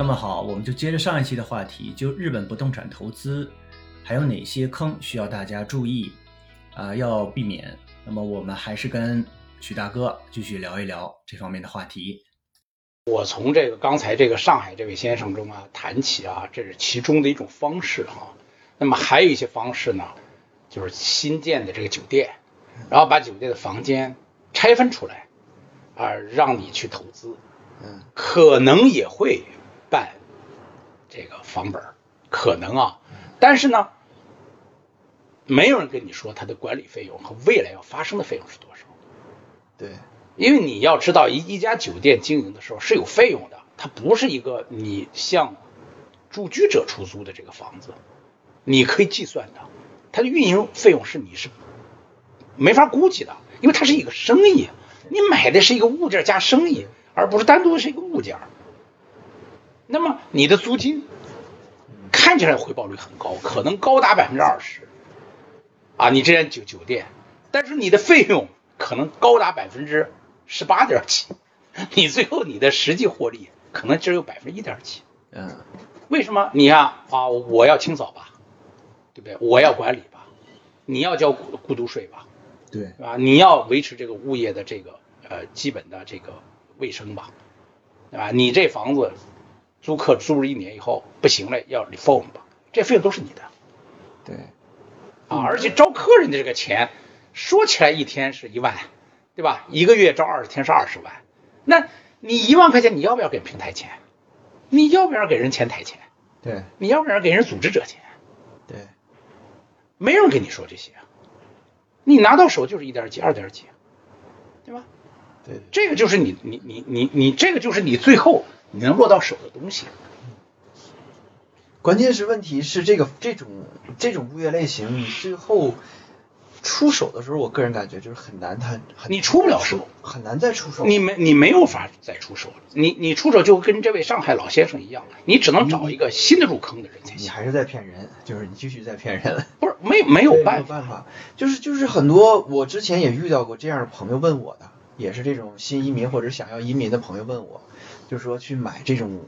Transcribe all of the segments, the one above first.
那么好，我们就接着上一期的话题，就日本不动产投资还有哪些坑需要大家注意啊、要避免。那么我们还是跟许大哥继续聊一聊这方面的话题。我从这个刚才这个上海这位先生中啊谈起啊，这是其中的一种方式哈、那么还有一些方式呢，就是新建的这个酒店，然后把酒店的房间拆分出来，啊，让你去投资，嗯，可能也会办这个房本，可能啊，但是呢，没有人跟你说它的管理费用和未来要发生的费用是多少。对，因为你要知道，一一家酒店经营的时候是有费用的，它不是一个你向住居者出租的这个房子，你可以计算的，它的运营费用是你是没法估计的，因为它是一个生意，你买的是一个物件加生意，而不是单独的是一个物件。那么你的租金看起来回报率很高，可能高达百分之二十啊，你这间酒酒店，但是你的费用可能高达百分之十八点几，你最后你的实际获利可能只有百分之一点几。嗯，为什么？你呀啊，我要清扫吧，对不对？我要管理吧，你要交孤孤独税吧，对，对吧？你要维持这个物业的这个呃基本的这个卫生吧，对吧？你这房子租客租了一年以后不行了，要 reform 吧，这费用都是你的对，啊，而且招客人的这个钱，说起来一天是一万，对吧？一个月招二十天是二十万，那你一万块钱你要不要给平台钱？你要不要给人前台钱？对，你要不要给人组织者钱？对，没人跟你说这些，你拿到手就是一点几、二点几，对吧？对，这个就是你你你你你这个就是你最后你能落到手的东西。关键是问题是这个这种这种物业类型，你最后出手的时候，我个人感觉就是很难，谈很你出不了手，很难再出手。你没你没有法再出手了，你你出手就跟这位上海老先生一样，你只能找一个新的入坑的人才行。你还是在骗人，就是你继续在骗人。不是没没有办法，没有办法，就是就是很多我之前也遇到过这样的朋友问我的，也是这种新移民或者想要移民的朋友问我，就是说去买这种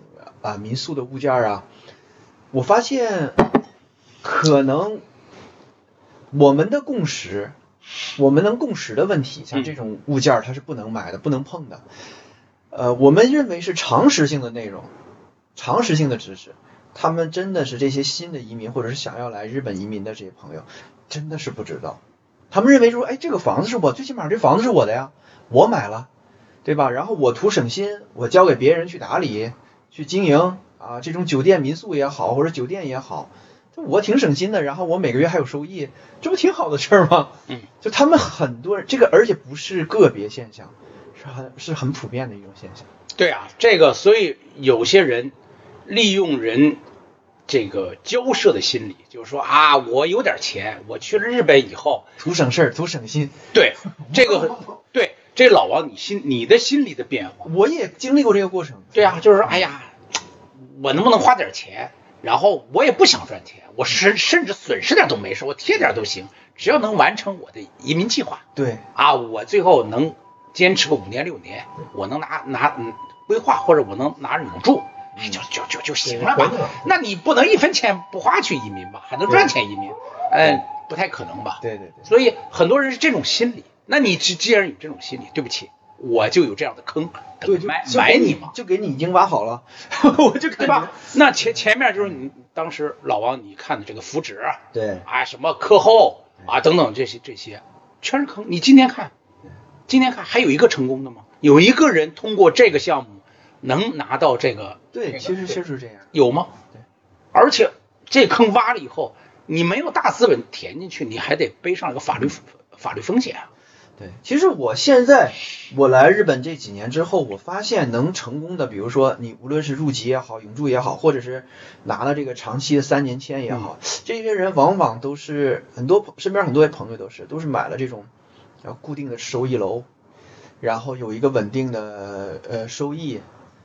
啊民宿的物件啊，我发现可能我们的共识，我们能共识的问题，像这种物件它是不能买的，不能碰的。呃，我们认为是常识性的内容，常识性的知识，他们真的是这些新的移民或者是想要来日本移民的这些朋友，真的是不知道。他们认为说，哎，这个房子是我最起码这房子是我的呀，我买了，对吧？然后我图省心，我交给别人去打理、去经营啊，这种酒店民宿也好，或者酒店也好，这我挺省心的。然后我每个月还有收益，这不挺好的事儿吗？嗯，就他们很多人，这个而且不是个别现象，是很是很普遍的一种现象。对啊，这个所以有些人利用人这个交涉的心理，就是说啊，我有点钱，我去了日本以后，图省事儿，图省心。对这个很 对这老王你心你的心理的变化，我也经历过这个过程。对啊，就是说哎呀，我能不能花点钱？然后我也不想赚钱，我甚甚至损失点都没事，我贴点都行，只要能完成我的移民计划对啊，我最后能坚持个五年六年，我能拿拿嗯规划或者我能拿永住，哎就就就就行了吧？那你不能一分钱不花去移民吧？还能赚钱移民？嗯，不太可能吧？对对对，所以很多人是这种心理。那你既既然有这种心理，对不起，我就有这样的坑，等埋就给埋你嘛，就给你已经挖好了，我就对吧？那前前面就是你当时老王你看的这个福祉，对啊，什么课后啊等等这些这些，全是坑。你今天看，今天看还有一个成功的吗？有一个人通过这个项目能拿到这个对，其实就是这样。有吗？对，而且这坑挖了以后，你没有大资本填进去，你还得背上一个法律法律风险啊。对，其实我现在我来日本这几年之后，我发现能成功的，比如说你无论是入籍也好，永住也好，或者是拿了这个长期的三年签也好，这些人往往都是很多朋身边很多朋友都是都是买了这种然后固定的收益楼，然后有一个稳定的呃收益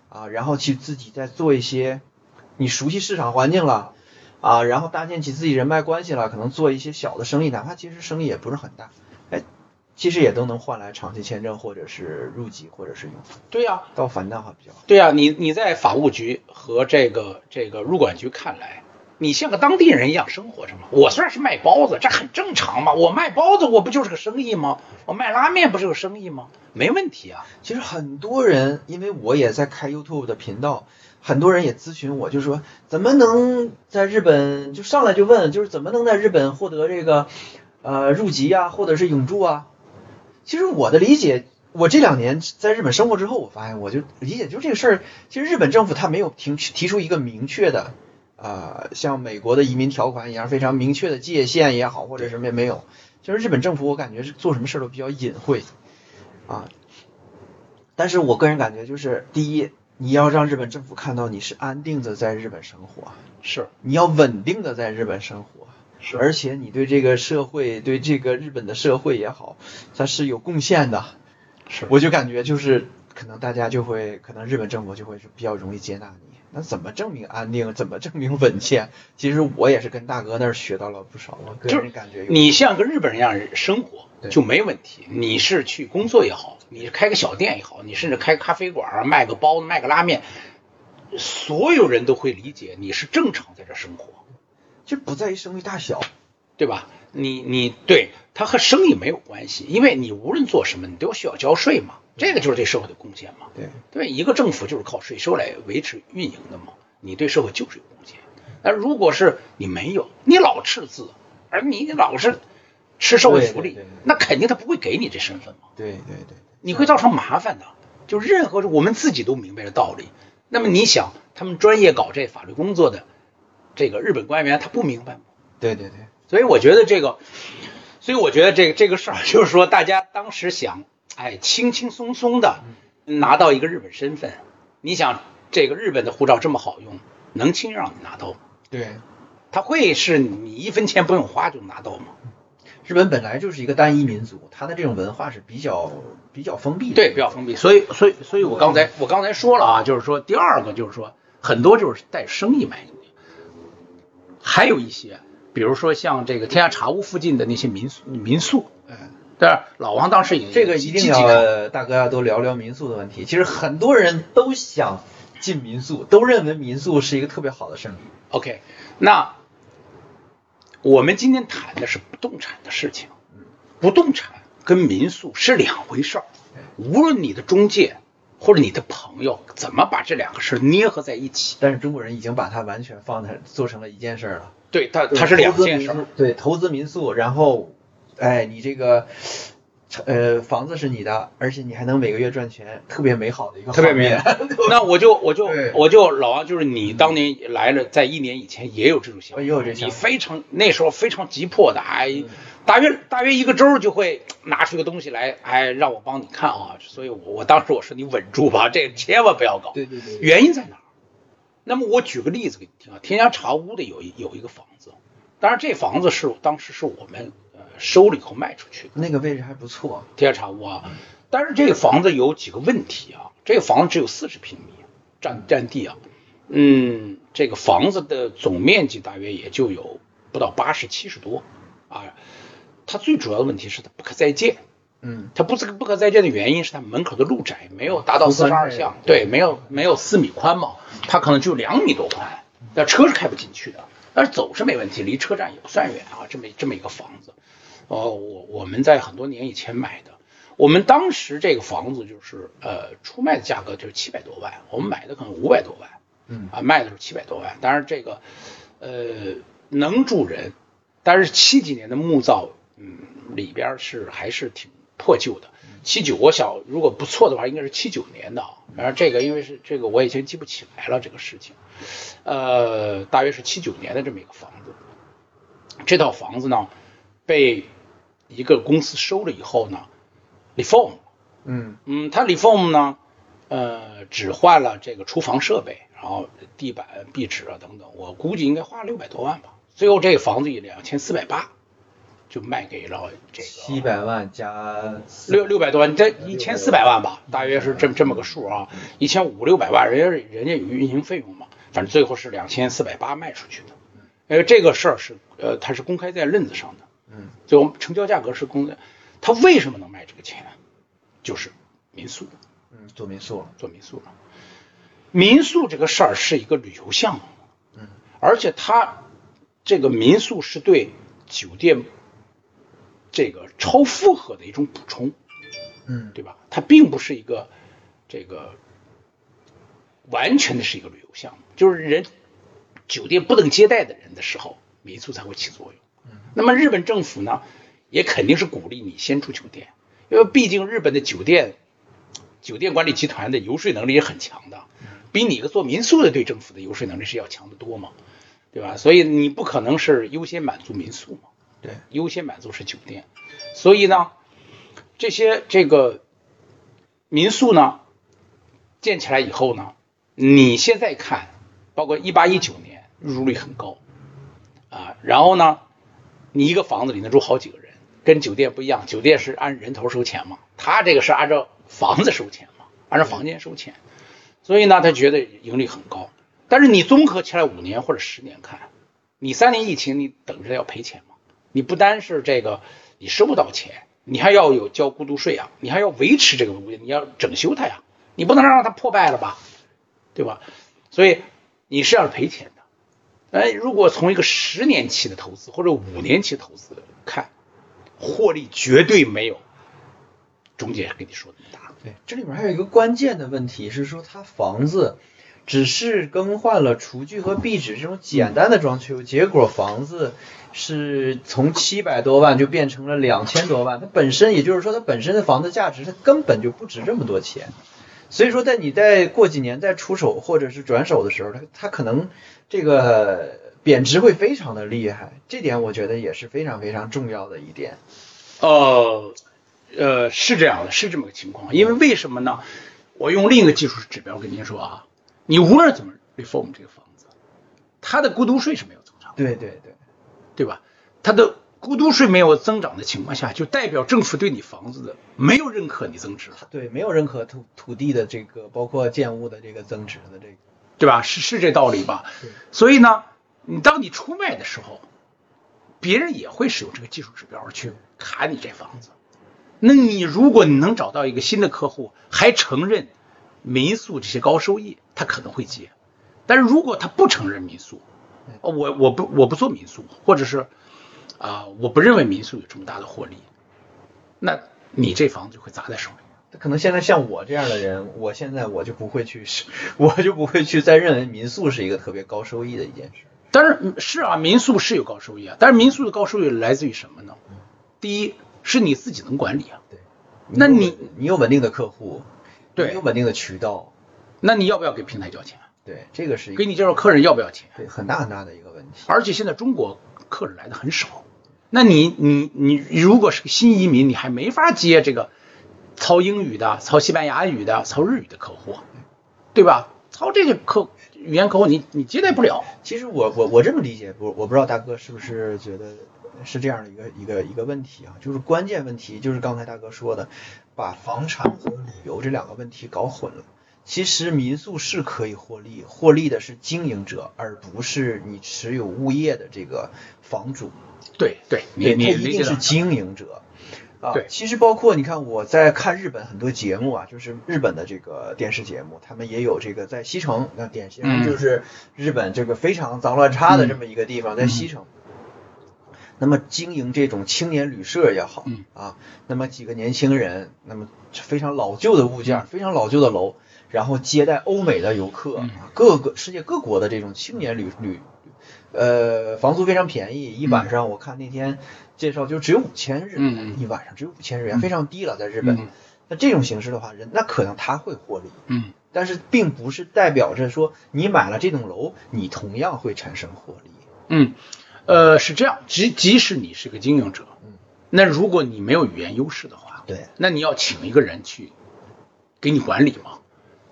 啊，然后去自己再做一些你熟悉市场环境了。啊，然后搭建起自己人脉关系了，可能做一些小的生意，哪怕其实生意也不是很大，哎，其实也都能换来长期签证或者是入籍或者是永居。对呀、到樊的话比较好。对呀、你你在法务局和这个这个入管局看来，你像个当地人一样生活着嘛。我虽然是卖包子，这很正常嘛。我卖包子，我不就是个生意吗？我卖拉面不是个生意吗？没问题啊。其实很多人，因为我也在开 YouTube 的频道，很多人也咨询我，就说怎么能在日本就上来就问，就是怎么能在日本获得这个呃入籍啊，或者是永住啊？其实我的理解，我这两年在日本生活之后，我发现我就理解，就这个事儿，其实日本政府他没有提提出一个明确的。呃，像美国的移民条款一样非常明确的界限也好，或者什么也没有。就是日本政府，我感觉是做什么事儿都比较隐晦啊。但是我个人感觉就是，第一，你要让日本政府看到你是安定的在日本生活，是你要稳定的在日本生活，是而且你对这个社会，对这个日本的社会也好，它是有贡献的。是，我就感觉就是，可能大家就会，可能日本政府就会是比较容易接纳你。那怎么证明安定？怎么证明稳健？其实我也是跟大哥那儿学到了不少。我个人感觉，你像个日本人一样生活就没问题。你是去工作也好，你是开个小店也好，你甚至开个咖啡馆卖个包子、卖个拉面，所有人都会理解你是正常在这生活。就不在于生意大小。对吧？你你对它和生意没有关系，因为你无论做什么，你都需要交税嘛，这个就是对社会的贡献嘛。对，对，一个政府就是靠税收来维持运营的嘛，你对社会就是有贡献。那如果是你没有，你老赤字，而你老是吃社会福利那肯定他不会给你这身份嘛，对对对。你会造成麻烦的。就任何我们自己都明白的道理，那么你想，他们专业搞这法律工作的这个日本官员，他不明白吗？对对对，所以我觉得这个，所以我觉得这个这个事儿，就是说大家当时想，哎，轻轻松松的拿到一个日本身份，你想这个日本的护照这么好用，能轻易让你拿到吗？对，他会是你一分钱不用花就拿到吗？日本本来就是一个单一民族，它的这种文化是比较比较封闭的。对，比较封闭。所以，所以，所以我刚才我刚才说了啊，就是说第二个就是说很多就是带生意买的，还有一些，比如说像这个天下茶屋附近的那些民宿民宿，嗯，对吧，老王当时也这个一定要大哥要多聊聊民宿的问题。其实很多人都想进民宿，都认为民宿是一个特别好的生意。OK，那我们今天谈的是不动产的事情，不动产跟民宿是两回事儿。无论你的中介或者你的朋友怎么把这两个事儿捏合在一起，但是中国人已经把它完全放在做成了一件事儿了。对它它是两件事儿。对，投资民宿，然后，哎，你这个。呃，房子是你的，而且你还能每个月赚钱，特别美好的一个特别美好。那我就我就我就老王，就是你当年来了，在一年以前也有这种想法，也有这想法你非常那时候非常急迫的，哎，大约大约一个周就会拿出一个东西来，哎，让我帮你看啊。所以我我当时我说你稳住吧，这个千万不要搞。对对对，原因在哪儿？那么我举个例子给你听啊，天涯茶屋的有一有一个房子，当然这房子是当时是我们呃收了以后卖出去的。那个位置还不错。天涯茶屋啊，但是这个房子有几个问题啊，这个房子只有四十平米占占地啊，嗯，这个房子的总面积大约也就有不到八十七十多啊，它最主要的问题是它不可再建，嗯，它不是不可再建的原因是它门口的路窄，没有达到四十二项，对对，没有没有四米宽嘛，它可能就两米多宽，那车是开不进去的，但是走是没问题，离车站也不算远啊，这么这么一个房子，哦，我我们在很多年以前买的，我们当时这个房子就是呃出卖的价格就是七百多万，我们买的可能五百多万，嗯。啊卖的是七百多万，当然这个呃能住人，但是七几年的木造，嗯里边是还是挺破旧的。七九，我想如果不错的话，应该是七九年的啊。反正这个因为是这个我已经记不起来了这个事情，呃，大约是七九年的这么一个房子。这套房子呢，被一个公司收了以后呢，reform，嗯嗯，它 reform 呢，呃，只换了这个厨房设备，然后地板、壁纸啊等等，我估计应该花了六百多万吧。最后这个房子以两千四百八就卖给了这个七百万加六六百多万，这一千四百万吧，大约是这么这么个数啊，一千五六百万，人家人家有运营费用嘛，反正最后是两千四百八卖出去的。呃，这个事儿是呃，它是公开在论子上的，嗯，最后成交价格是公的。他为什么能卖这个钱？就是民宿，嗯，做民宿了，做民宿了。民宿这个事儿是一个旅游项目，嗯，而且它这个民宿是对酒店这个超负荷的一种补充，嗯，对吧？它并不是一个这个完全的是一个旅游项目，就是人酒店不能接待的人的时候，民宿才会起作用。那么日本政府呢，也肯定是鼓励你先住酒店，因为毕竟日本的酒店酒店管理集团的游说能力也很强的，比你一个做民宿的对政府的游说能力是要强得多嘛，对吧？所以你不可能是优先满足民宿嘛，对，优先满足是酒店，所以呢，这些这个民宿呢建起来以后呢，你现在看，包括一八一九年入住率很高啊，然后呢，你一个房子里能住好几个人，跟酒店不一样，酒店是按人头收钱嘛，他这个是按照房子收钱嘛，按照房间收钱，所以呢，他觉得盈利很高，但是你综合起来五年或者十年看，你三年疫情你等着要赔钱？你不单是这个你收不到钱，你还要有交过渡税啊，你还要维持这个物业，你要整修它呀，你不能让它破败了吧，对吧？所以你是要赔钱的。哎，如果从一个十年期的投资或者五年期投资看，获利绝对没有中介跟你说的大。对，这里面还有一个关键的问题是说，它房子只是更换了厨具和壁纸这种简单的装修，结果房子是从七百多万就变成了两千多万。它本身，也就是说，它本身的房子价值它根本就不值这么多钱。所以说，在你再过几年再出手或者是转手的时候，它它可能这个贬值会非常的厉害。这点我觉得也是非常非常重要的一点。呃呃，是这样的，是这么个情况。因为为什么呢？我用另一个技术指标跟您说啊，你无论怎么 reform 这个房子，它的过渡税是没有增长的，对对对，对吧？它的过渡税没有增长的情况下，就代表政府对你房子的没有认可你增值了，对，没有认可土土地的这个，包括建物的这个增值的这个。对吧？是是这道理吧对？所以呢，你当你出卖的时候，别人也会使用这个技术指标去砍你这房子。那你如果你能找到一个新的客户，还承认民宿这些高收益，他可能会接。但是如果他不承认民宿，哦，我我不我不做民宿，或者是啊、我不认为民宿有这么大的获利，那你这房子就会砸在手里。可能现在像我这样的人，我现在我就不会去，我就不会去再认为民宿是一个特别高收益的一件事。但是嗯是啊，民宿是有高收益啊，但是民宿的高收益来自于什么呢？第一是你自己能管理啊，那你你有稳定的客户，对你有稳定的渠道，那你要不要给平台交钱？对，这个是给你介绍客人要不要钱？对很大很大的一个问题。而且现在中国客人来的很少，那你你你如果是个新移民，你还没法接这个操英语的、操西班牙语的、操日语的客户，对吧？操这些客语言客户你你接待不了。其实我我我这么理解，我我不知道大哥是不是觉得是这样的一个一个一个问题啊，就是关键问题就是刚才大哥说的，把房产和旅游这两个问题搞混了。其实民宿是可以获利，获利的是经营者，而不是你持有物业的这个房主。对对，你对，你他一定是经营者。啊，对其实包括你看我在看日本很多节目啊，就是日本的这个电视节目，他们也有这个在西城，那典型嗯就是日本这个非常脏乱差的这么一个地方，在西城。那么经营这种青年旅社也好，嗯啊，那么几个年轻人，那么非常老旧的物件，非常老旧的楼，然后接待欧美的游客，各个世界各国的这种青年旅旅，呃，房租非常便宜，一晚上我看那天介绍就只有五千日元，一晚上只有五千日元，非常低了，在日本。嗯。那这种形式的话，人那可能他会获利，嗯，但是并不是代表着说你买了这栋楼，你同样会产生获利。嗯，呃，是这样，即即使你是个经营者嗯，那如果你没有语言优势的话，对，那你要请一个人去给你管理嘛，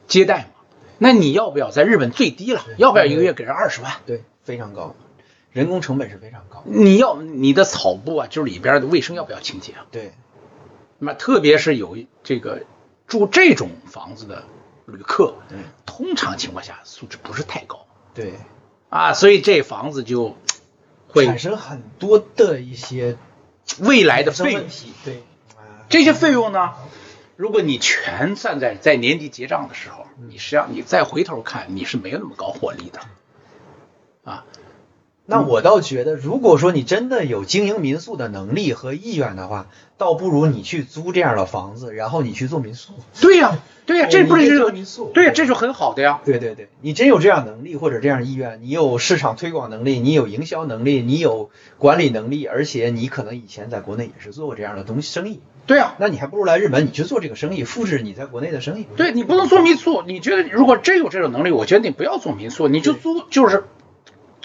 接待嘛，那你要不要在日本最低了，要不要一个月给人二十万？对，非常高，人工成本是非常高。你要你的草布啊，就是里边的卫生要不要清洁啊？对，那么特别是有这个住这种房子的旅客，对，通常情况下素质不是太高。对，啊，所以这房子就会产生很多的一些未来的费用。问题。对，啊。这些费用呢，如果你全算在在年底结账的时候，你实际上你再回头看，你是没有那么高获利的，啊，那我倒觉得，如果说你真的有经营民宿的能力和意愿的话，倒不如你去租这样的房子，然后你去做民宿。对呀、对呀、这不是你可以这个做民宿对呀、这就很好的呀。对对对，你真有这样能力或者这样意愿，你有市场推广能力，你有营销能力，你有管理能力，而且你可能以前在国内也是做过这样的东西生意，对呀、那你还不如来日本，你去做这个生意，复制你在国内的生意。对你不能做民宿，你觉得如果真有这种能力，我觉得你不要做民宿，你就租就是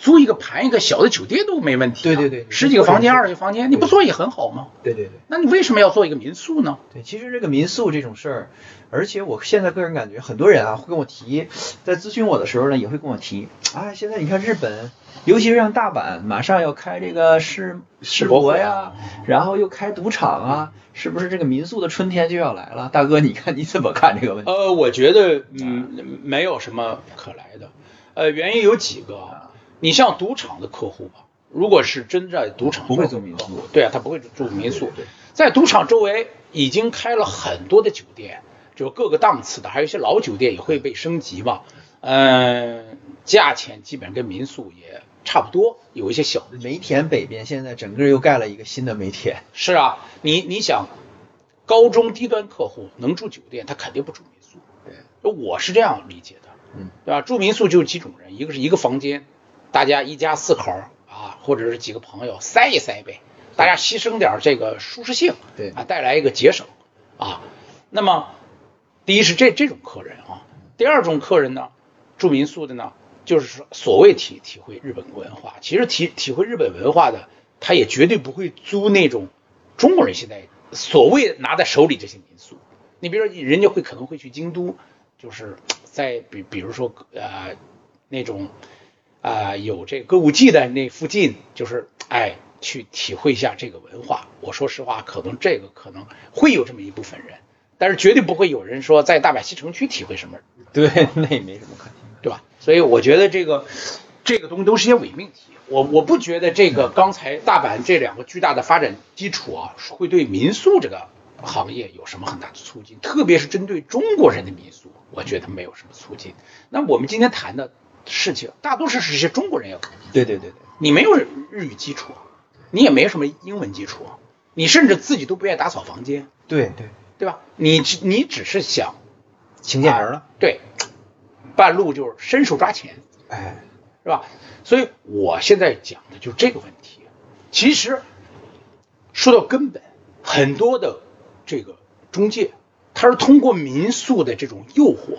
租一个盘一个小的酒店都没问题、啊。对对对十几个房间、二十个房间，你不做也很好吗？对对对。那你为什么要做一个民宿呢？对，其实这个民宿这种事儿，而且我现在个人感觉，很多人啊会跟我提，在咨询我的时候呢，也会跟我提，啊，现在你看日本，尤其是像大阪，马上要开这个世世博会博呀，然后又开赌场啊，是不是这个民宿的春天就要来了？大哥，你看你怎么看这个问题？呃，我觉得嗯没有什么可来的，呃，原因有几个啊。你像赌场的客户吧，如果是真在赌场不会做做民宿对啊，他不会住民宿。在赌场周围已经开了很多的酒店，就是各个档次的，还有一些老酒店也会被升级嘛。嗯、价钱基本上跟民宿也差不多，有一些小的梅田北边现在整个又盖了一个新的梅田，是啊，你你想，高中低端客户能住酒店，他肯定不住民宿。对，我是这样理解的，嗯，对吧？住民宿就是几种人，一个是一个房间，大家一家四口啊，或者是几个朋友塞一塞呗，大家牺牲点这个舒适性，对啊，带来一个节省啊。那么，第一是这这种客人啊，第二种客人呢，住民宿的呢，就是说所谓体体会日本文化，其实体体会日本文化的，他也绝对不会租那种中国人现在所谓拿在手里这些民宿。你比如说，人家会可能会去京都，就是在比比如说呃那种啊、有这个歌舞伎的那附近，就是哎去体会一下这个文化。我说实话，可能这个可能会有这么一部分人，但是绝对不会有人说在大阪西城区体会什么对，那也没什么可能。对吧？所以我觉得这个这个东西都是些伪命题。我我不觉得这个刚才大阪这两个巨大的发展基础啊，会对民宿这个行业有什么很大的促进，特别是针对中国人的民宿，我觉得没有什么促进。那我们今天谈的事情，大多数是一些中国人要搞，对对对对，你没有日日语基础，你也没什么英文基础，你甚至自己都不愿意打扫房间，对对，对吧？你只你只是想请进门了，对，半路就是伸手抓钱。哎，是吧？所以我现在讲的就是这个问题。其实说到根本，很多的这个中介，他是通过民宿的这种诱惑，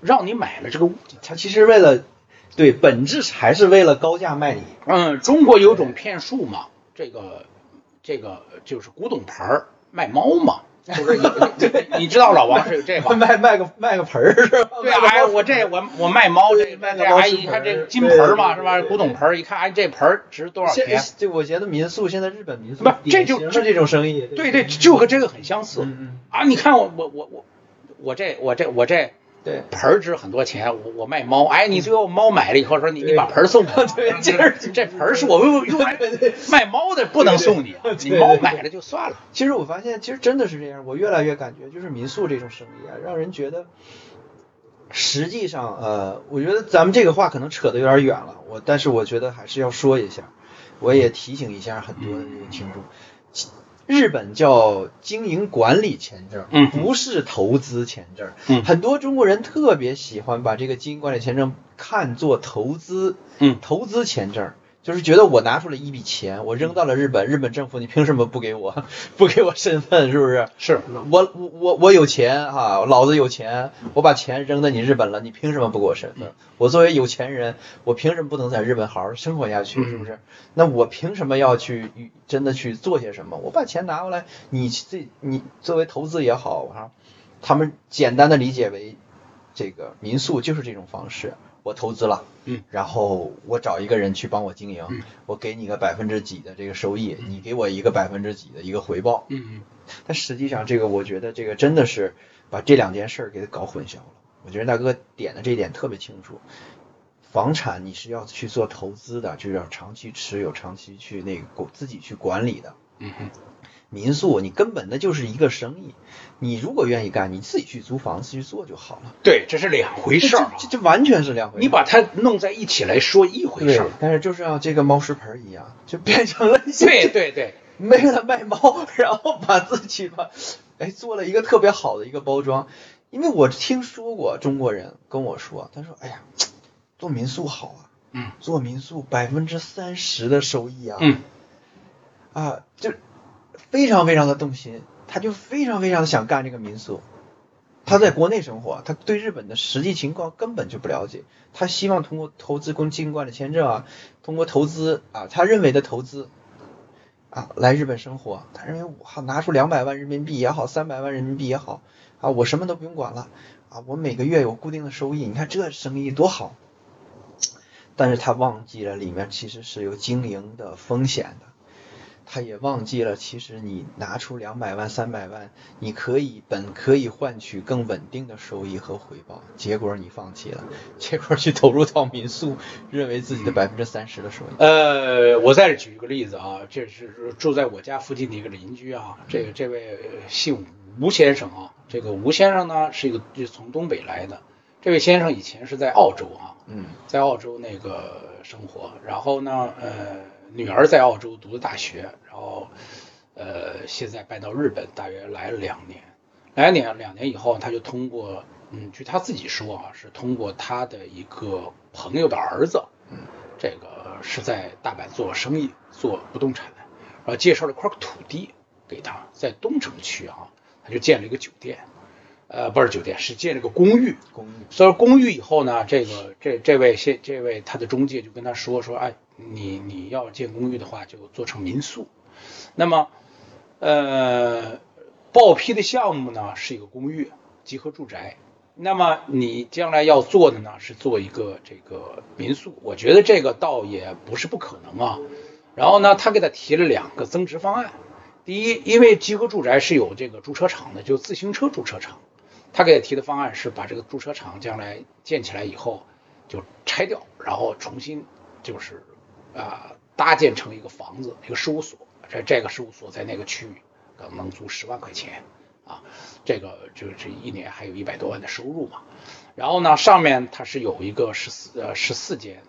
让你买了这个物件。他其实为了，对，本质还是为了高价卖你。嗯，中国有种骗术嘛，这个这个就是古董盆儿卖猫嘛，就是你 你你知道老王是有这个。卖卖个卖个盆儿是吧？对啊，哎，我这我我卖猫这卖这哎，个猫食一看这金盆儿嘛是吧？古董盆儿，一看哎这盆儿值多少钱？这我觉得民宿现在日本民宿不这典就型的这种生意，对对，就和这个很相似。啊，你看我我我我我这我这我这对。盆儿值很多钱，我我卖猫，哎，你最后猫买了以后说你你把盆儿送我，对这这这盆儿是我用用来卖猫的，不能送你你猫买了就算了。其实我发现，其实真的是这样。我越来越感觉，就是民宿这种生意啊，让人觉得，实际上，呃，我觉得咱们这个话可能扯得有点远了。我，但是我觉得还是要说一下，我也提醒一下很多的这个听众。日本叫经营管理签证，嗯。不是投资签证。嗯。很多中国人特别喜欢把这个经营管理签证看作投资，嗯。投资签证，就是觉得我拿出了一笔钱，我扔到了日本，日本政府你凭什么不给我不给我身份？是不是？是，我我我我有钱哈、老子有钱，我把钱扔到你日本了，你凭什么不给我身份？我作为有钱人，我凭什么不能在日本好好生活下去？是不是？那我凭什么要去真的去做些什么？我把钱拿过来，你这你作为投资也好哈、他们简单的理解为这个民宿就是这种方式，我投资了，嗯，然后我找一个人去帮我经营，嗯。我给你个百分之几的这个收益，你给我一个百分之几的一个回报，嗯。但实际上，这个我觉得这个真的是把这两件事儿给搞混淆了。我觉得大哥点的这一点特别清楚，房产你是要去做投资的，就是要长期持有、长期去那个自己去管理的。嗯嗯民宿你根本那就是一个生意，你如果愿意干，你自己去租房子去做就好了。对，这是两回事儿啊。这这这完全是两回事。你把它弄在一起来说一回事儿。，但是就是像这个猫食盆儿一样，就变成了一些对对对，为 了卖猫，然后把自己吧，哎，做了一个特别好的一个包装。因为我听说过中国人跟我说，他说：“哎呀，做民宿好啊，嗯做民宿百分之三十的收益啊，嗯啊，就非常非常的动心，他就非常非常的想干这个民宿。他在国内生活，他对日本的实际情况根本就不了解，他希望通过投资跟进关的签证啊，通过投资啊，他认为的投资啊来日本生活，他认为我好拿出两百万人民币也好，三百万人民币也好啊，我什么都不用管了。啊，我每个月有固定的收益，你看这生意多好。但是他忘记了里面其实是有经营的风险的，他也忘记了其实你拿出两百万、三百万，你可以本可以换取更稳定的收益和回报，结果你放弃了，结果去投入到民宿，认为自己的百分之三十的收益。呃，我再举一个例子啊，这是住在我家附近的一个邻居啊，这个这位姓吴先生啊，这个吴先生呢是一个是从东北来的，这位先生以前是在澳洲啊，嗯在澳洲那个生活，然后呢，呃，女儿在澳洲读的大学，然后呃，现在搬到日本，大约来了两年，来了两两年以后，他就通过，嗯，据他自己说啊，是通过他的一个朋友的儿子，嗯，这个是在大阪做生意，做不动产的，然后介绍了块土地给他，在东城区啊，他就建了一个酒店，呃，不是酒店，是建了个公寓，公寓所以公寓以后呢，这个这这位先这位他的中介就跟他说说，哎，你你要建公寓的话，就做成民宿。那么，呃，报批的项目呢是一个公寓集合住宅。那么你将来要做的呢是做一个这个民宿，我觉得这个倒也不是不可能啊。然后呢，他给他提了两个增值方案。第一，因为集合住宅是有这个驻车场的，就自行车驻车场。他给他提的方案是把这个驻车场将来建起来以后就拆掉，然后重新就是啊、搭建成一个房子，一个事务所。在这个事务所在那个区域可能能租十万块钱啊，这个就是一年还有一百多万的收入嘛。然后呢，上面它是有一个十四呃十四间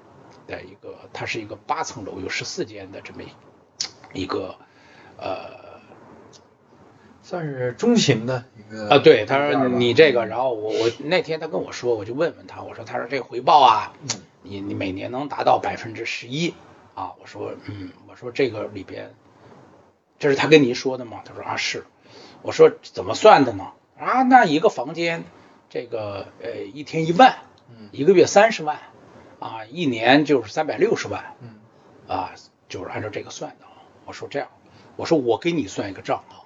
的一个，它是一个八层楼，有十四间的这么一个呃算是中型的一个啊，对，他说你这个，然后我我那天他跟我说，我就问问他，我说他说这个回报啊，嗯你你每年能达到百分之十一啊？我说嗯，我说这个里边，这是他跟您说的吗？他说啊是，我说怎么算的呢？啊，那一个房间，这个呃一天一万，嗯一个月三十万，啊，一年就是三百六十万，嗯啊，就是按照这个算的。我说这样，我说我给你算一个账啊，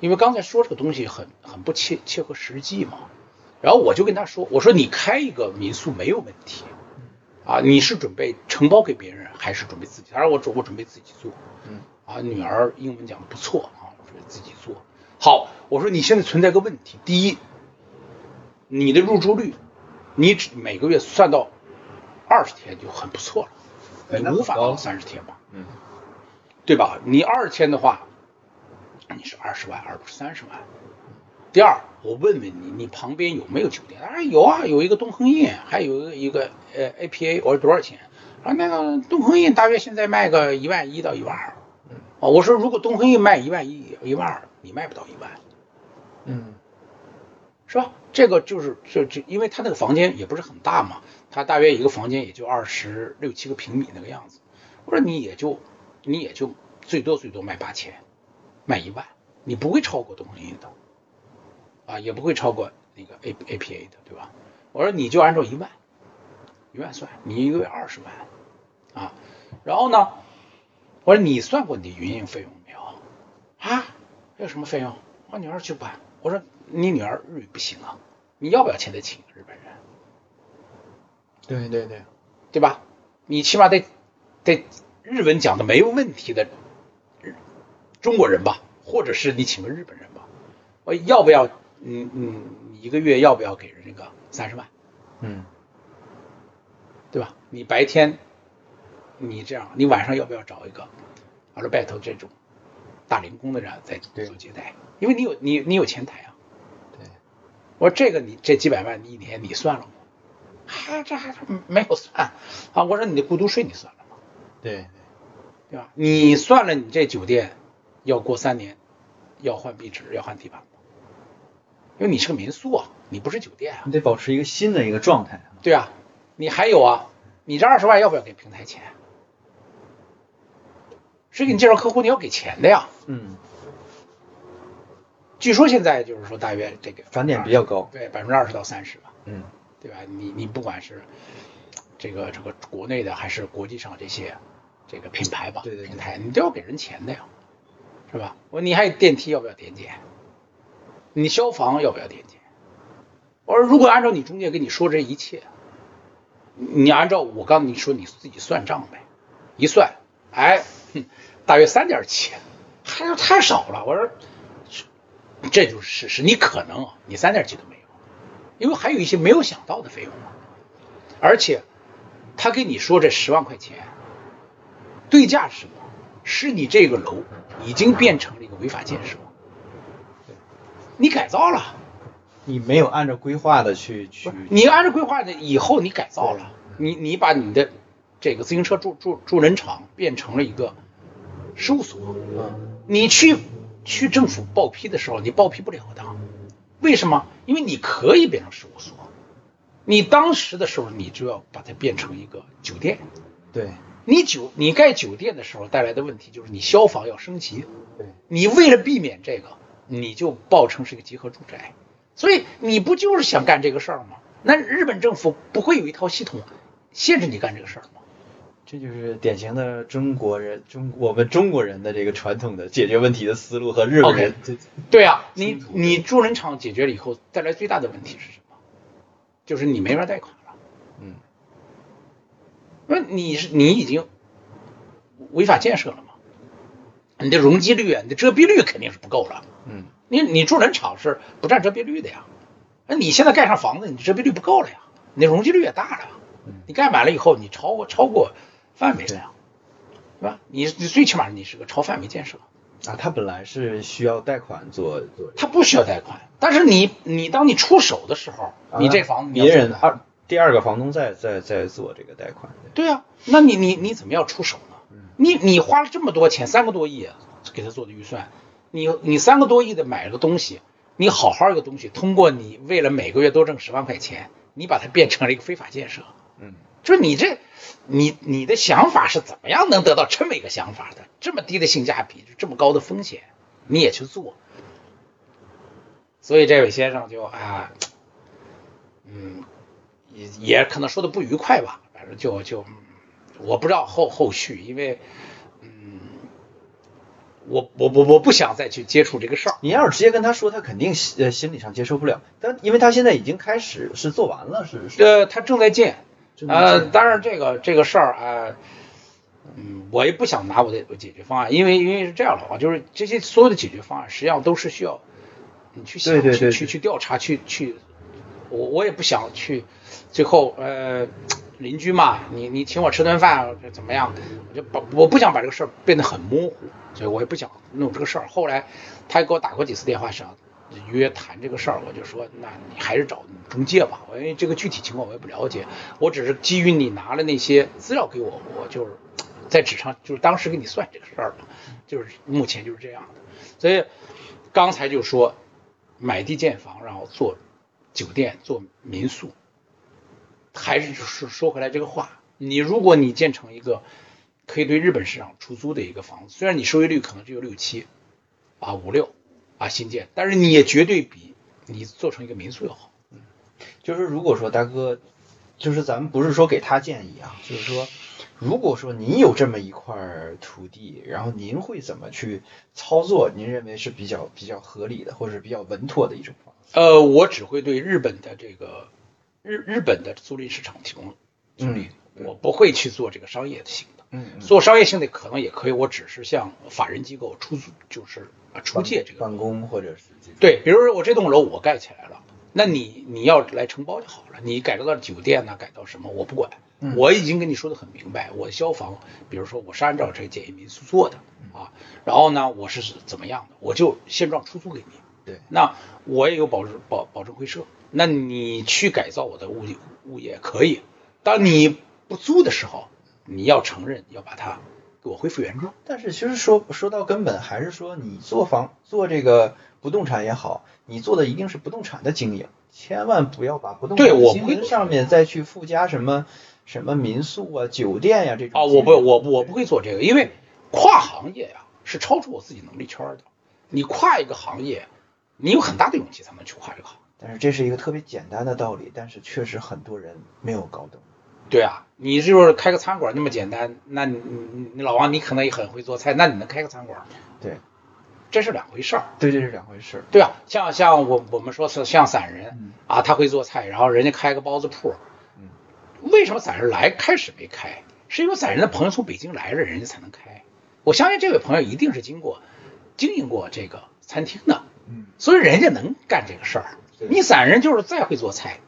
因为刚才说这个东西很很不切切合实际嘛。然后我就跟他说，我说你开一个民宿没有问题，啊，你是准备承包给别人，还是准备自己？他说我准我准备自己做，嗯啊，女儿英文讲的不错啊，我准备自己做。好，我说你现在存在个问题，第一，你的入住率，你只每个月算到二十天就很不错了，你无法到三十天吧，嗯对吧？你二十天的话，你是二十万，而不是三十万。第二，我问问你，你旁边有没有酒店？当然有啊，有一个东恒印，还有一个呃 APA，我说多少钱？啊，那个东恒印大约现在卖个一万一到一万二。啊，我说如果东恒印卖一万一、一万二，你卖不到一万，嗯是吧？这个就是就就因为他那个房间也不是很大嘛，他大约一个房间也就二十六七个平米那个样子。我说你也就你也就最多最多卖八千，卖一万，你不会超过东恒印的，啊，也不会超过那个 A A P A 的，对吧？我说你就按照一万，一万算，你一个月二十万，啊，然后呢，我说你算过你的运营费用没有？啊，还有什么费用？我女儿去办。我说你女儿日语不行啊，你要不要现在请日本人？对对对，对吧？你起码得得日文讲的没有问题的日中国人吧，或者是你请个日本人吧。我要不要？嗯嗯，你一个月要不要给人那个三十万？嗯对吧？你白天你这样，你晚上要不要找一个阿尔拜托这种打零工的人在做接待，因为你有你你有前台啊。对，我说这个你这几百万你一年你算了吗？还这还没有算啊！我说你的过渡税你算了吗？对，对吧？你算了，你这酒店要过三年要换壁纸，要换地板？因为你是个民宿啊，你不是酒店啊。你得保持一个新的一个状态。对啊，你还有啊，你这二十万要不要给平台钱？谁给你介绍客户，你要给钱的呀。嗯，据说现在就是说大约这个返点比较高。对百分之二十到三十吧，嗯，对吧？你你不管是这个这个国内的还是国际上这些这个品牌吧，对对对平台你都要给人钱的呀，是吧？我说你还有电梯要不要点检？你消防要不要点检？我说如果按照你中介跟你说这一切，你按照我刚你说你自己算账呗，一算，哎，大约三点七，还是太少了。我说这就是事实，你可能你三点几都没有，因为还有一些没有想到的费用嘛，而且他跟你说这十万块钱，对价是什么？是你这个楼已经变成了一个违法建设，你改造了。你没有按照规划的去去，你按照规划的，以后你改造了，你你把你的这个自行车住住住人场变成了一个事务所，嗯，你去去政府报批的时候，你报批不了的，为什么？因为你可以变成事务所，你当时的时候你就要把它变成一个酒店，对你酒你盖酒店的时候带来的问题就是你消防要升级，对，你为了避免这个，你就报称是一个集合住宅，所以你不就是想干这个事儿吗？那日本政府不会有一套系统限制你干这个事儿吗？这就是典型的中国人中我们中国人的这个传统的解决问题的思路和日本人对啊，你你住人场解决了以后，带来最大的问题是什么？就是你没法贷款了，嗯因为你是你已经违法建设了嘛，你的容积率啊，你的遮蔽率肯定是不够了。嗯。你你住人场是不占遮蔽率的呀，那你现在盖上房子，你遮蔽率不够了呀，你的容积率也大了。呀，你盖满了以后，你超过超过范围了呀，对吧？你你最起码你是个超范围建设，啊，他本来是需要贷款做做它不需要贷款，但是你你当你出手的时候，你这房子别人做二第二个房东在在在做这个贷款，对啊，那你你你怎么要出手呢？你你花了这么多钱，三个多亿啊给他做的预算，你你三个多亿的买了个东西，你好好一个东西，通过你为了每个月多挣十万块钱，你把它变成了一个非法建设，嗯，就是你这你你的想法是怎么样能得到这么一个想法的？这么低的性价比，这么高的风险，你也去做，所以这位先生就啊，嗯，也也可能说的不愉快吧，反正就就我不知道后后续，因为嗯，我我我我不想再去接触这个事儿。你要是直接跟他说，他肯定心呃心理上接受不了，但因为他现在已经开始是做完了，是是呃，他正在建，呃，当然这个这个事儿啊，嗯，我也不想拿我的解决方案，因为因为是这样的话，就是这些所有的解决方案实际上都是需要你去想对对对去去去调查，去去，我我也不想去，最后呃邻居嘛，你你请我吃顿饭怎么样？我就把我不想把这个事儿变得很模糊，所以我也不想弄这个事儿。后来他给我打过几次电话，想约谈这个事儿，我就说那你还是找中介吧，因为这个具体情况我也不了解，我只是基于你拿了那些资料给我，我就是在纸上就是当时给你算这个事儿嘛，就是目前就是这样的。所以刚才就说买地建房，然后做酒店、做民宿，还是就是说回来这个话，你如果你建成一个可以对日本市场出租的一个房子，虽然你收益率可能只有六七啊五六啊新建，但是你也绝对比你做成一个民宿要好。就是如果说大哥，就是咱们不是说给他建议啊，就是说，如果说您有这么一块土地，然后您会怎么去操作？您认为是比较比较合理的，或者比较稳妥的一种方？呃，我只会对日本的这个日日本的租赁市场提供租赁，我不会去做这个商业性的。嗯嗯做商业性的可能也可以，我只是向法人机构出租，就是啊出借这个。办公或者是对，比如说我这栋楼我盖起来了，那你你要来承包就好了，你改造到酒店呢，改造什么我不管，嗯我已经跟你说的很明白，我的消防，比如说我是按照这个简易民宿做的啊，然后呢我是怎么样的，我就现状出租给你，对，那我也有保证保保证会社，那你去改造我的物业物业可以，当你不租的时候，你要承认要把它给我恢复原状。但是其实说说到根本，还是说你做房做这个不动产也好，你做的一定是不动产的经营，千万不要把不动产对我不会经营上面再去附加什么什么民宿啊、酒店呀、这种啊，我不，我我不会做这个，因为跨行业呀、是超出我自己能力圈的。你跨一个行业，你有很大的勇气才能去跨这个行业。但是这是一个特别简单的道理，但是确实很多人没有搞懂。对啊，你就是开个餐馆那么简单，那你你你老王你可能也很会做菜，那你能开个餐馆吗？对，这是两回事儿。对，这是两回事儿。对啊，像像我我们说是像散人嗯啊，他会做菜，然后人家开个包子铺，嗯为什么散人来开始没开？是因为散人的朋友从北京来了，人家才能开。我相信这位朋友一定是经过经营过这个餐厅的，嗯，所以人家能干这个事儿。你散人就是再会做菜，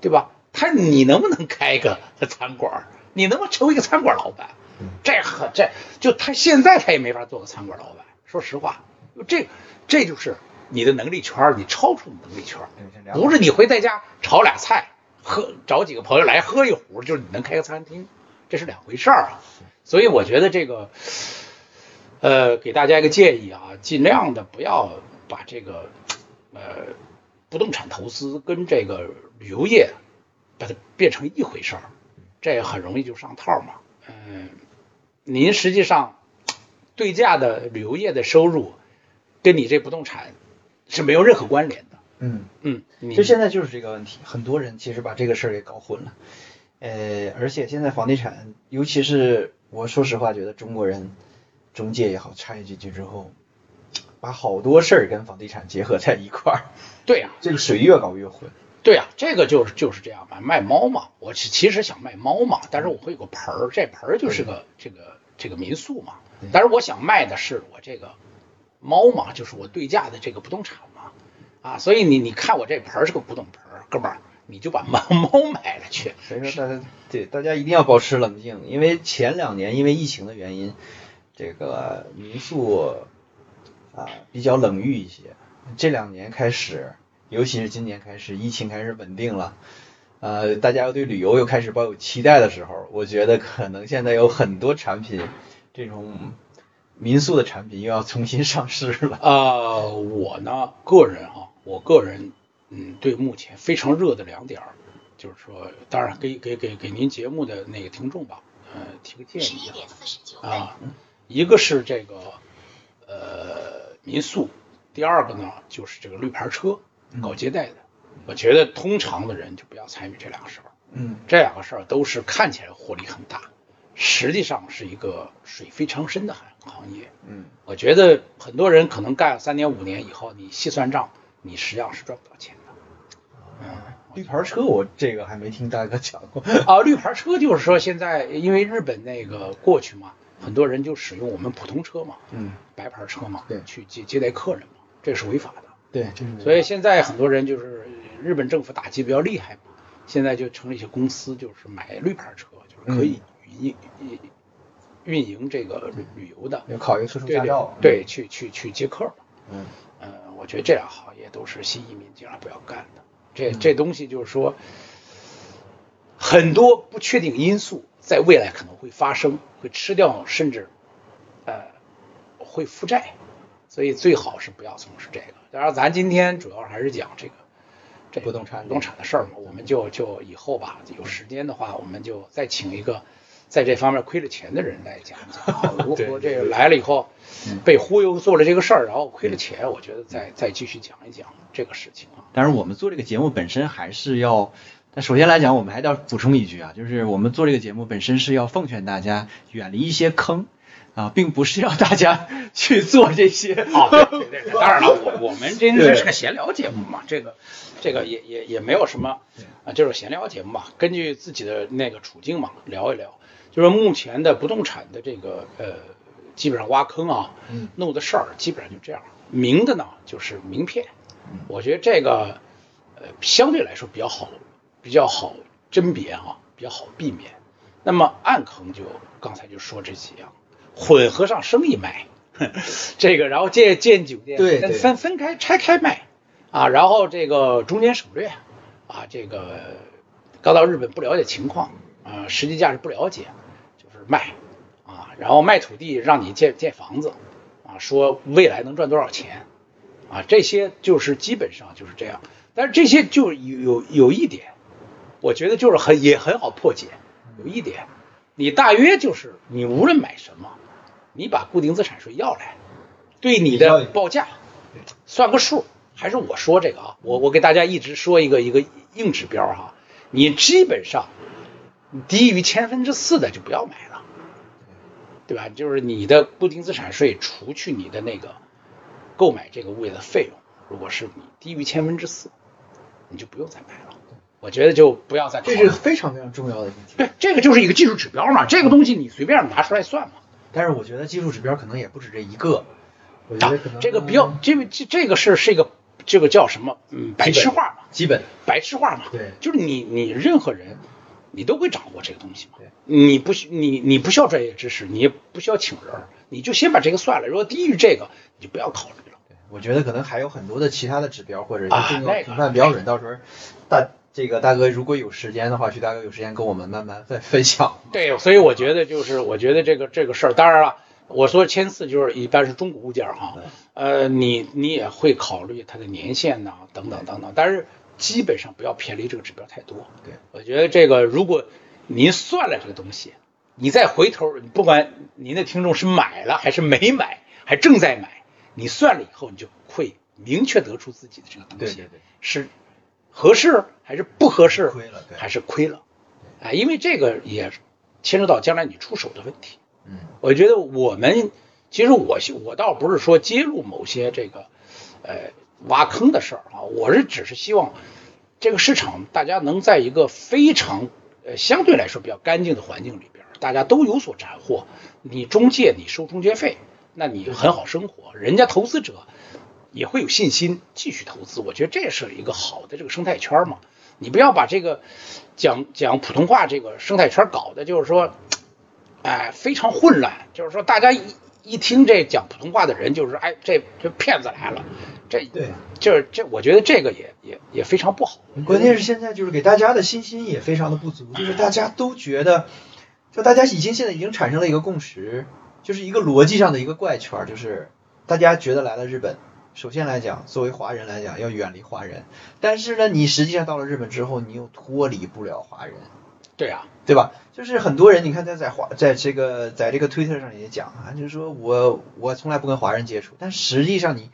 对吧？他你能不能开个餐馆？你能不能成为一个餐馆老板？嗯这很这就他现在他也没法做个餐馆老板。说实话，这这就是你的能力圈，你超出你能力圈不是你会在家炒俩菜，喝找几个朋友来喝一壶，就是你能开个餐厅，这是两回事儿啊。所以我觉得这个，呃，给大家一个建议啊，尽量的不要把这个呃不动产投资跟这个旅游业把它变成一回事儿，这很容易就上套嘛。嗯、您实际上对价的旅游业的收入跟你这不动产是没有任何关联的。嗯，嗯，你就现在就是这个问题，很多人其实把这个事儿给搞混了。呃，而且现在房地产，尤其是我说实话，觉得中国人中介也好，插进去之后，把好多事儿跟房地产结合在一块儿，对呀、这个水越搞越混。对呀、这个就是就是这样嘛，卖猫嘛。我其其实想卖猫嘛，但是我会有个盆儿，这盆儿就是个这个这个民宿嘛。但是我想卖的是我这个猫嘛，就是我对价的这个不动产嘛。啊，所以你你看我这盆儿是个古董盆儿，哥们儿，你就把猫 猫买了去。所以说大家对大家一定要保持冷静，因为前两年因为疫情的原因，这个民宿啊比较冷遇一些。这两年开始，尤其是今年开始，疫情开始稳定了，呃，大家又对旅游又开始抱有期待的时候，我觉得可能现在有很多产品，这种民宿的产品又要重新上市了。呃，我呢，个人哈、我个人嗯，对目前非常热的两点儿，就是说，当然给给给给您节目的那个听众吧，呃，提个建议啊，啊，一个是这个呃民宿，第二个呢就是这个绿牌车搞接待的，我觉得通常的人就不要参与这两个事儿，嗯这两个事儿都是看起来获利很大，实际上是一个水非常深的行行业。嗯我觉得很多人可能干了三年五年以后，你细算账，你实际上是赚不到钱的。嗯绿牌车我这个还没听大哥讲过。啊，绿牌车就是说现在因为日本那个过去嘛，很多人就使用我们普通车嘛，嗯，白牌车嘛，对去接接待客人嘛，这是违法的。对，这是所以现在很多人就是日本政府打击比较厉害嘛，现在就成立一些公司，就是买绿牌车，就是可以运运运营这个旅旅游的，要考一个特殊对对驾照。对，去去去接客嘛。嗯呃，我觉得这两行业都是新移民尽量不要干的。这这东西就是说，很多不确定因素在未来可能会发生，会吃掉，甚至呃会负债，所以最好是不要从事这个。当然，咱今天主要还是讲这个这不动产不动产的事儿嘛，我们就就以后吧，有时间的话，我们就再请一个。在这方面亏了钱的人来讲讲啊，如对何这个来了以后被忽悠做了这个事儿，然后亏了钱，我觉得再再继续讲一讲这个事情啊。当然，我们做这个节目本身还是要，但首先来讲，我们还得要补充一句啊，就是我们做这个节目本身是要奉劝大家远离一些坑啊，并不是要大家去做这些。啊，对对对，当然了，我我们这这是个闲聊节目嘛，这个这个也也也没有什么啊，就是闲聊节目嘛，根据自己的那个处境嘛聊一聊，就是目前的不动产的这个呃，基本上挖坑啊，嗯弄的事儿基本上就这样，明的呢就是名片，我觉得这个呃，相对来说比较好，比较好甄别啊，比较好避免。那么暗坑就刚才就说这几样，混合上生意卖，这个然后建建酒店，对对。分分开拆开卖。啊，然后这个中间省略啊，这个刚到日本不了解情况啊，实际价值不了解，就是卖。啊，然后卖土地让你建建房子啊，说未来能赚多少钱。啊，这些就是基本上就是这样。但是这些就有有有一点，我觉得就是很也很好破解。有一点，你大约就是你无论买什么，你把固定资产税要来，对你的报价算个数。还是我说这个啊，我我给大家一直说一个一个硬指标哈，你基本上低于千分之四的就不要买了，对吧？就是你的固定资产税除去你的那个购买这个物业的费用，如果是你低于千分之四，你就不用再买了。我觉得就不要再考虑这是非常非常重要的问题。对，这个就是一个技术指标嘛，这个东西你随便拿出来算嘛。但是我觉得技术指标可能也不止这一个，我觉得可能这个比较，这个这这个是是一个这个叫什么？嗯，白痴话嘛，基本白痴话嘛。对就是你你任何人，你都会掌握这个东西嘛。对，你不需你你不需要专业知识，你也不需要请人，你就先把这个算了。如果低于这个，你就不要考虑了。我觉得可能还有很多的其他的指标或者一啊些重个评判标准，到时候大这个大哥如果有时间的话，徐大哥有时间跟我们慢慢再分享。对，所以我觉得就是，我觉得这个这个事儿，当然了，我说签字就是一般是中古物件儿哈，呃，你你也会考虑它的年限呐、等等等等，但是基本上不要偏离这个指标太多。对，我觉得这个如果您算了这个东西，你再回头，不管您的听众是买了还是没买，还正在买，你算了以后，你就会明确得出自己的这个东西是合适还是不合适，亏了对还是亏了，哎，因为这个也牵扯到将来你出手的问题。嗯，我觉得我们其实我我倒不是说揭露某些这个呃挖坑的事儿啊，我是只是希望这个市场大家能在一个非常呃相对来说比较干净的环境里边，大家都有所斩获。你中介你收中介费，那你很好生活，人家投资者也会有信心继续投资。我觉得这是一个好的这个生态圈嘛。你不要把这个讲讲普通话这个生态圈搞的，就是说，哎，非常混乱。就是说，大家一一听这讲普通话的人，就是说哎，这这骗子来了，这对，就是这，我觉得这个也也也非常不好。关键是现在就是给大家的信心也非常的不足，就是大家都觉得，就大家已经现在已经产生了一个共识，就是一个逻辑上的一个怪圈，就是大家觉得来了日本，首先来讲，作为华人来讲要远离华人，但是呢，你实际上到了日本之后，你又脱离不了华人，对啊，对吧？就是很多人，你看他在华，在这个在这个推特上也讲啊，就是说我我从来不跟华人接触，但实际上你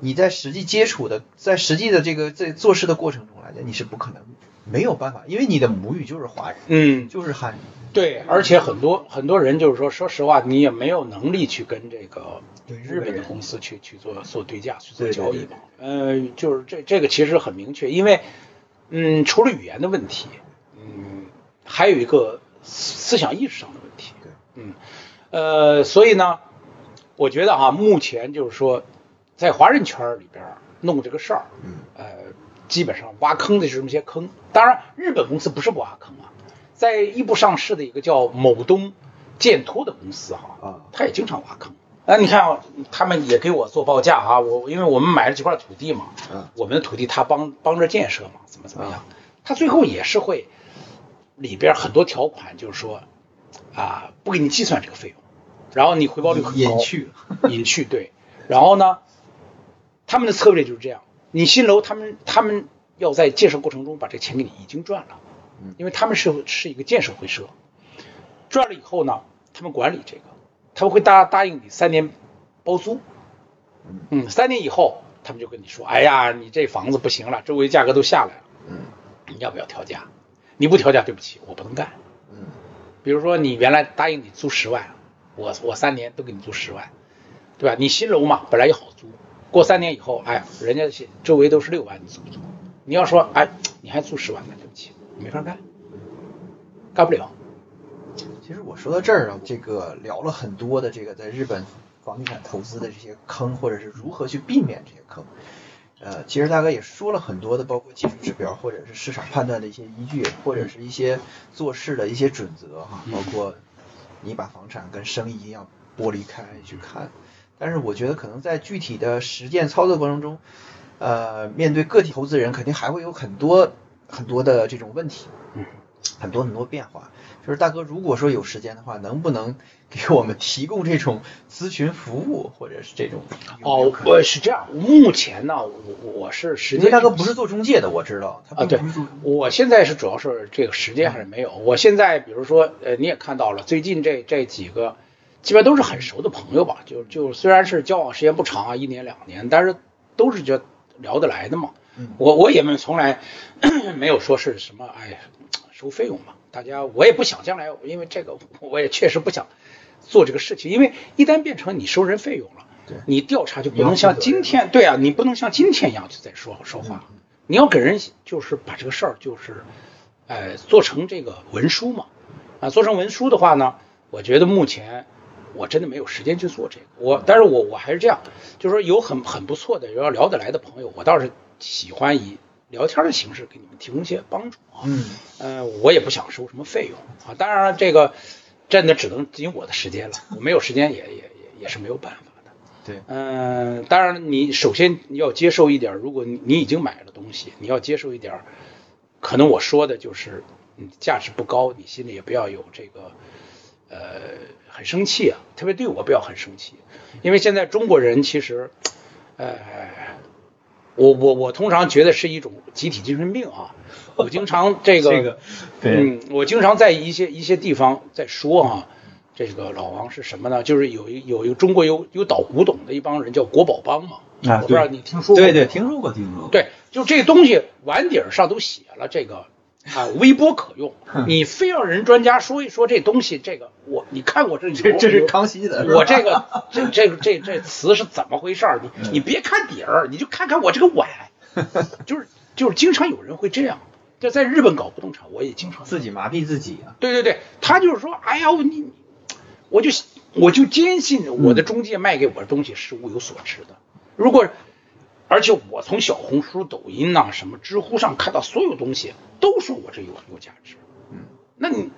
你在实际接触的，在实际的这个在做事的过程中来讲，你是不可能没有办法，因为你的母语就是华人，嗯，就是汉语，对，而且很多很多人就是说，说实话，你也没有能力去跟这个对日本的公司去去做做对价、去做交易嘛。呃，就是这这个其实很明确，因为嗯，除了语言的问题，嗯，还有一个思思想意识上的问题。对，嗯，呃，所以呢，我觉得啊，目前就是说，在华人圈里边弄这个事儿，嗯，呃，基本上挖坑的是这么些坑。当然，日本公司不是不挖坑啊，在一部上市的一个叫某东建托的公司哈、啊。他也经常挖坑。啊，你看啊，他们也给我做报价啊，我因为我们买了几块土地嘛，嗯我们的土地他帮帮着建设嘛，怎么怎么样，他最后也是会里边很多条款就是说啊，不给你计算这个费用，然后你回报率很高，隐去。了，隐去对，然后呢，他们的策略就是这样，你新楼他们他们要在建设过程中把这个钱给你已经赚了。嗯，因为他们是是一个建设会社，赚了以后呢，他们管理这个，他们会答答应你三年包租，嗯，三年以后他们就跟你说，哎呀，你这房子不行了，周围价格都下来了，嗯。你要不要调价？你不调价，对不起，我不能干。嗯。比如说你原来答应你租十万，我我三年都给你租十万，对吧？你新楼嘛，本来也好租，过三年以后，哎，人家周围都是六万，你租不租？你要说，哎，你还租十万，那对不起，你没法干，干不了。其实我说到这儿啊，这个聊了很多的这个在日本房地产投资的这些坑，或者是如何去避免这些坑。呃，其实大哥也说了很多的，包括技术指标或者是市场判断的一些依据，或者是一些做事的一些准则哈，包括你把房产跟生意要剥离开去看。但是我觉得可能在具体的实践操作过程中，呃，面对个体投资人，肯定还会有很多很多的这种问题，嗯，很多很多变化。就是大哥，如果说有时间的话，能不能给我们提供这种咨询服务，或者是这种？哦，我是这样，目前呢，我我是时间。大哥不是做中介的，我知道。啊，对，我现在是主要是这个时间还是没有。我现在比如说，呃，你也看到了，最近这这几个，基本都是很熟的朋友吧，就就虽然是交往时间不长啊，一年两年，但是都是觉得聊得来的嘛。我我也没从来 没有说是什么，哎，收费用嘛。大家，我也不想将来，因为这个我也确实不想做这个事情，因为一旦变成你收人费用了，你调查就不能像今天，对啊，你不能像今天一样就在说说话，你要给人就是把这个事儿就是，哎，做成这个文书嘛，啊，做成文书的话呢，我觉得目前我真的没有时间去做这个，我，但是我我还是这样，就是说有很很不错的要聊得来的朋友，我倒是喜欢以。聊天的形式给你们提供一些帮助啊，嗯，呃，我也不想收什么费用啊，当然了，这个真的只能仅我的时间了，我没有时间也也也也是没有办法的，对，嗯，当然你首先要接受一点，如果你你已经买了东西，你要接受一点，可能我说的就是嗯价值不高，你心里也不要有这个呃很生气啊，特别对我不要很生气，因为现在中国人其实呃。我我我通常觉得是一种集体精神病啊！我经常这个，这个嗯，我经常在一些一些地方在说啊，这个老王是什么呢？就是有一有一个中国有有倒古董的一帮人叫国宝帮嘛，啊我不知道你听说过？对对，听说过听说过。对，就这个东西碗底儿上都写了这个。啊，微波可用，你非要人专家说一说这东西，这个我你看我这这这是康熙的，我这个 这这这这词是怎么回事？你你别看底儿，你就看看我这个碗，就是就是经常有人会这样，就在日本搞不动产，我也经常自己麻痹自己啊。对对对，他就是说，哎呀，你我就我就坚信我的中介卖给我的东西是物有所值的，如果。而且我从小红书、抖音呐、什么知乎上看到所有东西，都说我这有有价值。嗯，那你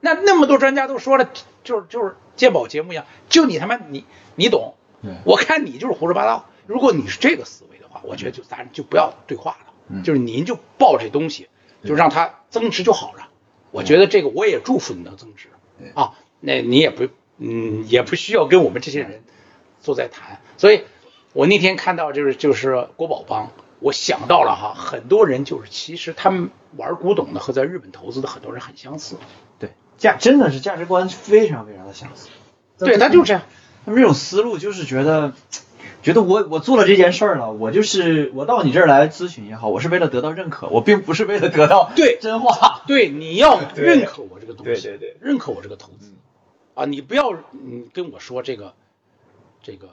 那那么多专家都说了，就是就是鉴宝节目一样，就你他妈你你懂？我看你就是胡说八道。如果你是这个思维的话，我觉得就咱就不要对话了。嗯，就是您就报这东西，就让它增值就好了。我觉得这个我也祝福你能增值。啊，那你也不嗯也不需要跟我们这些人坐在谈，所以。我那天看到就是就是国宝帮，我想到了哈，很多人就是其实他们玩古董的和在日本投资的很多人很相似，对价真的是价值观非常非常的相似，对他就这样，他们这种思路就是觉得觉得我我做了这件事儿了，我就是我到你这儿来咨询也好，我是为了得到认可，我并不是为了得到对真话，对你要认可我这个东西，对对对，认可我这个投资。啊，你不要你跟我说这个这个。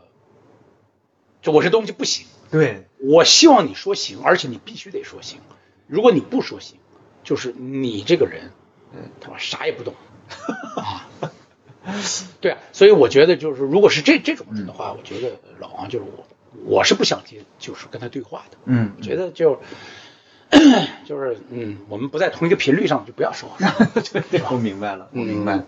就我这东西不行，对我希望你说行，而且你必须得说行。如果你不说行，就是你这个人，嗯，他妈啥也不懂啊。对啊，所以我觉得就是，如果是这这种人的话，我觉得老王就是我，我是不想接，就是跟他对话的。嗯，觉得就 就是嗯，我们不在同一个频率上，就不要说话。对，我明白了，我明白。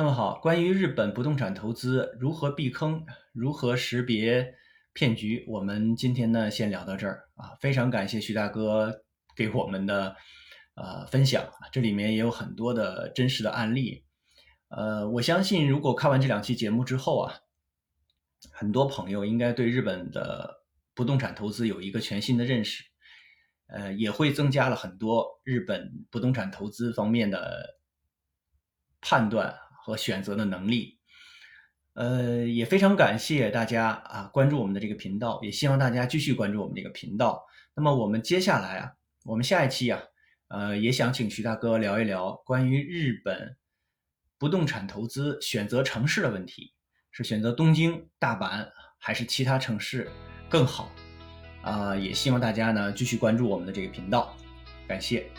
那么好，关于日本不动产投资如何避坑、如何识别骗局，我们今天呢先聊到这儿啊。非常感谢徐大哥给我们的呃分享，这里面也有很多的真实的案例。呃，我相信如果看完这两期节目之后啊，很多朋友应该对日本的不动产投资有一个全新的认识，呃，也会增加了很多日本不动产投资方面的判断。和选择的能力，呃，也非常感谢大家啊关注我们的这个频道，也希望大家继续关注我们这个频道。那么我们接下来啊，我们下一期啊，呃，也想请徐大哥聊一聊关于日本不动产投资选择城市的问题，是选择东京、大阪还是其他城市更好？啊，也希望大家呢继续关注我们的这个频道，感谢。